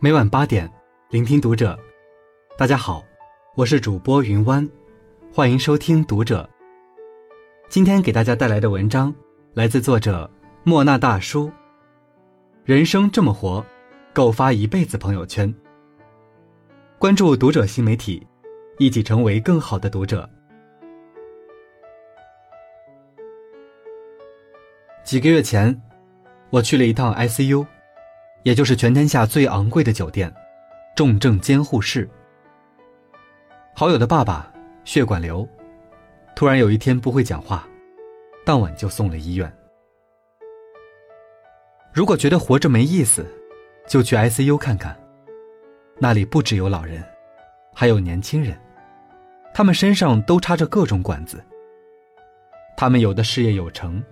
每晚八点，聆听读者。大家好，我是主播云湾，欢迎收听读者。今天给大家带来的文章来自作者莫那大叔。人生这么活，够发一辈子朋友圈。关注读者新媒体，一起成为更好的读者。几个月前，我去了一趟 ICU。也就是全天下最昂贵的酒店，重症监护室。好友的爸爸血管瘤，突然有一天不会讲话，当晚就送了医院。如果觉得活着没意思，就去 ICU 看看，那里不只有老人，还有年轻人，他们身上都插着各种管子。他们有的事业有成，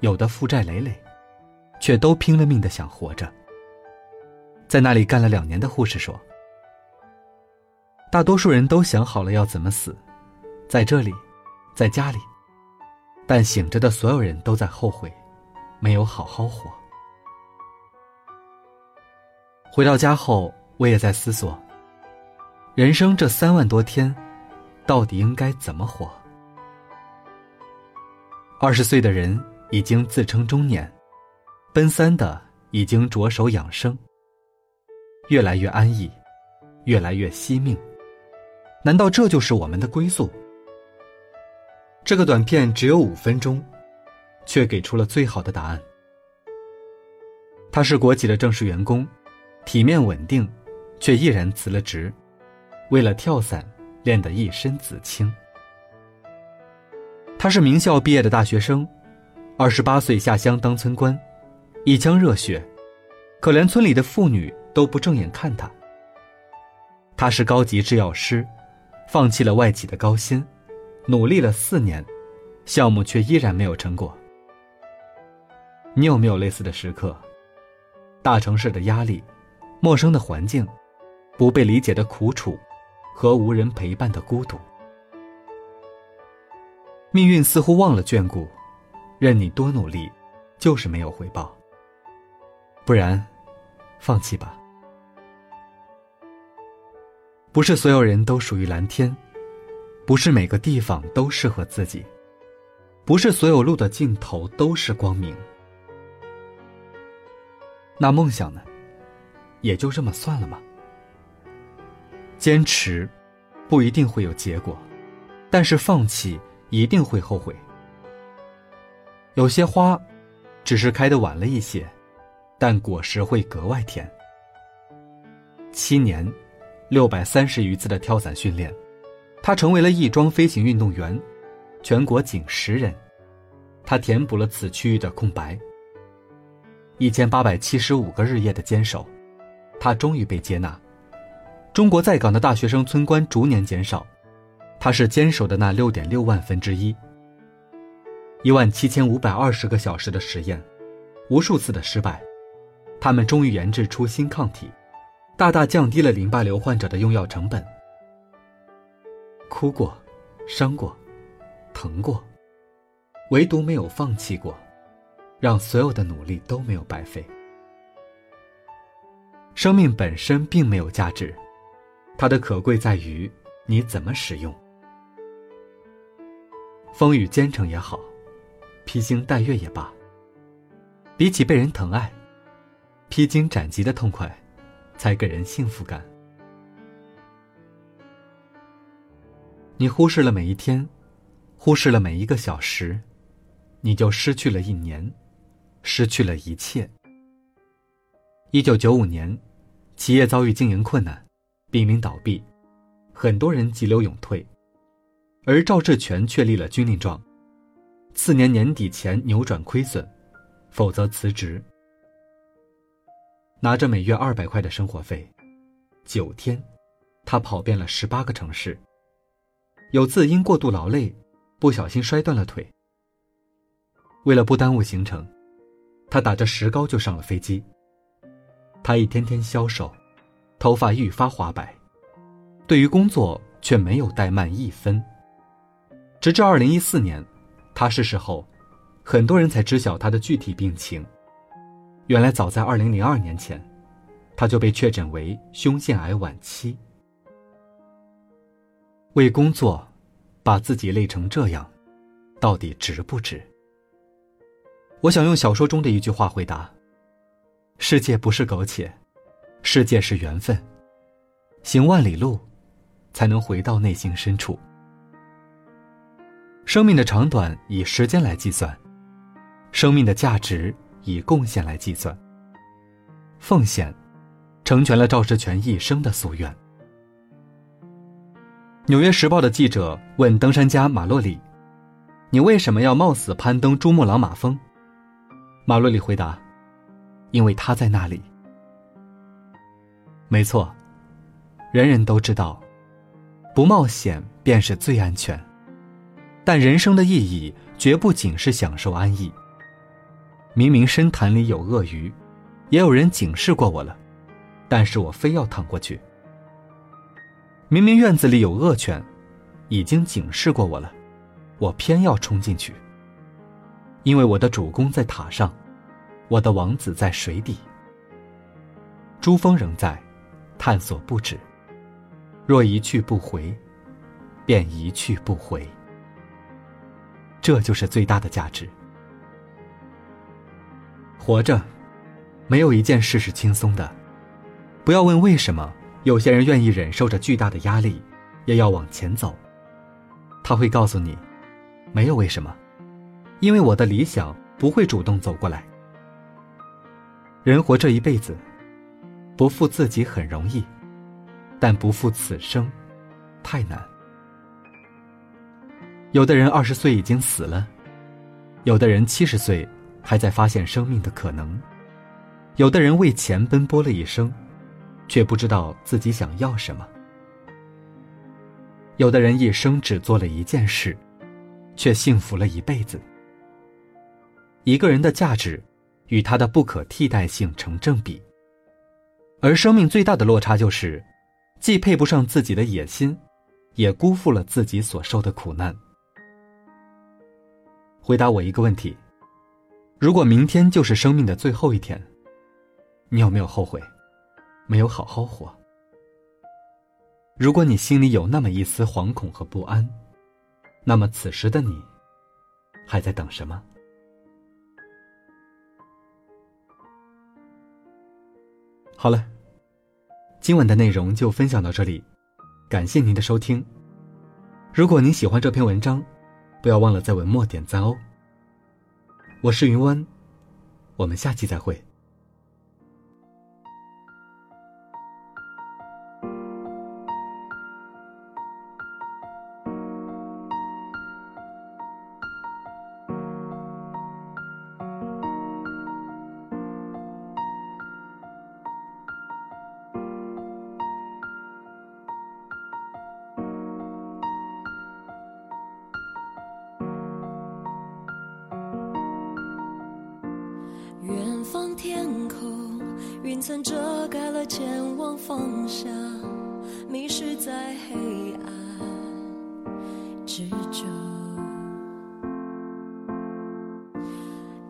有的负债累累，却都拼了命的想活着。在那里干了两年的护士说：“大多数人都想好了要怎么死，在这里，在家里，但醒着的所有人都在后悔，没有好好活。”回到家后，我也在思索：人生这三万多天，到底应该怎么活？二十岁的人已经自称中年，奔三的已经着手养生。越来越安逸，越来越惜命，难道这就是我们的归宿？这个短片只有五分钟，却给出了最好的答案。他是国企的正式员工，体面稳定，却毅然辞了职，为了跳伞练得一身紫青。他是名校毕业的大学生，二十八岁下乡当村官，一腔热血，可怜村里的妇女。都不正眼看他。他是高级制药师，放弃了外企的高薪，努力了四年，项目却依然没有成果。你有没有类似的时刻？大城市的压力，陌生的环境，不被理解的苦楚，和无人陪伴的孤独。命运似乎忘了眷顾，任你多努力，就是没有回报。不然，放弃吧。不是所有人都属于蓝天，不是每个地方都适合自己，不是所有路的尽头都是光明。那梦想呢？也就这么算了吗？坚持不一定会有结果，但是放弃一定会后悔。有些花只是开的晚了一些，但果实会格外甜。七年。六百三十余次的跳伞训练，他成为了翼装飞行运动员，全国仅十人。他填补了此区域的空白。一千八百七十五个日夜的坚守，他终于被接纳。中国在岗的大学生村官逐年减少，他是坚守的那六点六万分之一。一万七千五百二十个小时的实验，无数次的失败，他们终于研制出新抗体。大大降低了淋巴瘤患者的用药成本。哭过，伤过，疼过，唯独没有放弃过，让所有的努力都没有白费。生命本身并没有价值，它的可贵在于你怎么使用。风雨兼程也好，披星戴月也罢，比起被人疼爱，披荆斩棘的痛快。才给人幸福感。你忽视了每一天，忽视了每一个小时，你就失去了一年，失去了一切。一九九五年，企业遭遇经营困难，濒临倒闭，很多人急流勇退，而赵志全却立了军令状：次年年底前扭转亏损，否则辞职。拿着每月二百块的生活费，九天，他跑遍了十八个城市。有次因过度劳累，不小心摔断了腿。为了不耽误行程，他打着石膏就上了飞机。他一天天消瘦，头发愈发花白，对于工作却没有怠慢一分。直至二零一四年，他逝世后，很多人才知晓他的具体病情。原来早在二零零二年前，他就被确诊为胸腺癌晚期。为工作，把自己累成这样，到底值不值？我想用小说中的一句话回答：世界不是苟且，世界是缘分。行万里路，才能回到内心深处。生命的长短以时间来计算，生命的价值以贡献来计算。奉献，成全了赵世全一生的夙愿。《纽约时报》的记者问登山家马洛里：“你为什么要冒死攀登珠穆朗玛峰？”马洛里回答：“因为他在那里。”没错，人人都知道，不冒险便是最安全。但人生的意义绝不仅是享受安逸。明明深潭里有鳄鱼，也有人警示过我了，但是我非要趟过去。明明院子里有恶犬，已经警示过我了，我偏要冲进去。因为我的主公在塔上，我的王子在水底。珠峰仍在，探索不止。若一去不回，便一去不回。这就是最大的价值。活着，没有一件事是轻松的。不要问为什么。有些人愿意忍受着巨大的压力，也要往前走。他会告诉你，没有为什么，因为我的理想不会主动走过来。人活这一辈子，不负自己很容易，但不负此生，太难。有的人二十岁已经死了，有的人七十岁还在发现生命的可能，有的人为钱奔波了一生。却不知道自己想要什么。有的人一生只做了一件事，却幸福了一辈子。一个人的价值，与他的不可替代性成正比。而生命最大的落差就是，既配不上自己的野心，也辜负了自己所受的苦难。回答我一个问题：如果明天就是生命的最后一天，你有没有后悔？没有好好活。如果你心里有那么一丝惶恐和不安，那么此时的你，还在等什么？好了，今晚的内容就分享到这里，感谢您的收听。如果您喜欢这篇文章，不要忘了在文末点赞哦。我是云湾，我们下期再会。云层遮盖了前往方向，迷失在黑暗之中。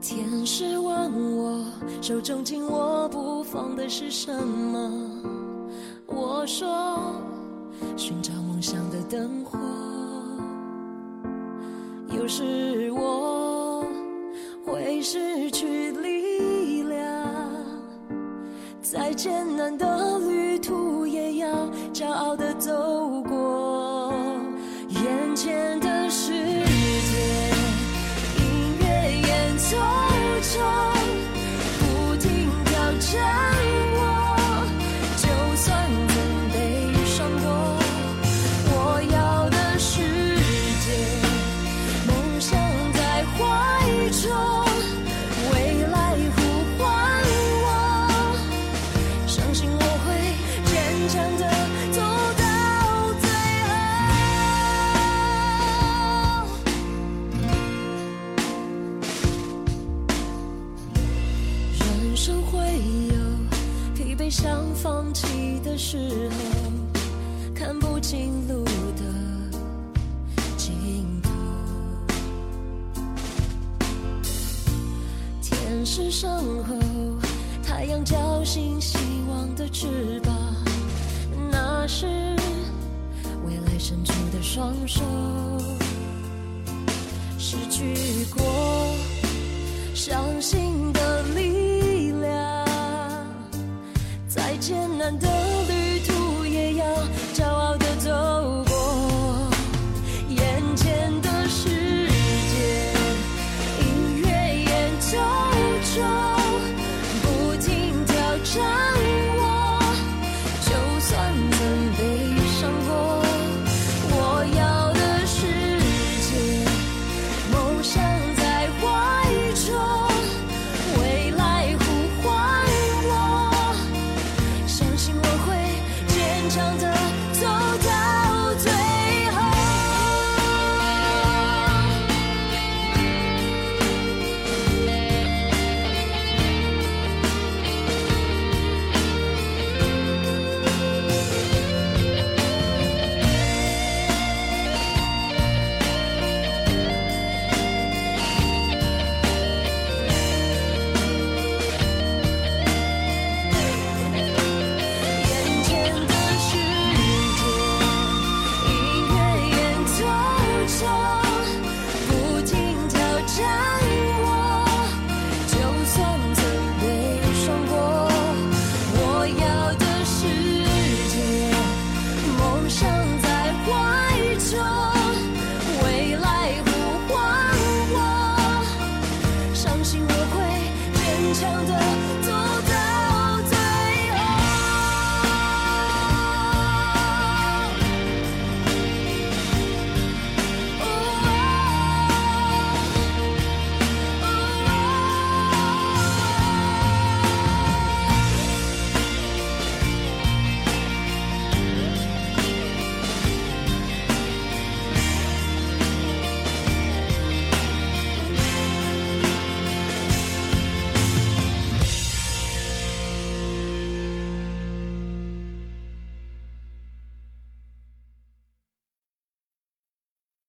天使问我，手中紧握不放的是什么？我说，寻找梦想的灯火。有时我会失去再艰难的旅途，也要骄傲的走想放弃的时候，看不清路的尽头。天使身后，太阳叫醒希望的翅膀，那是未来伸出的双手。失去过，相信。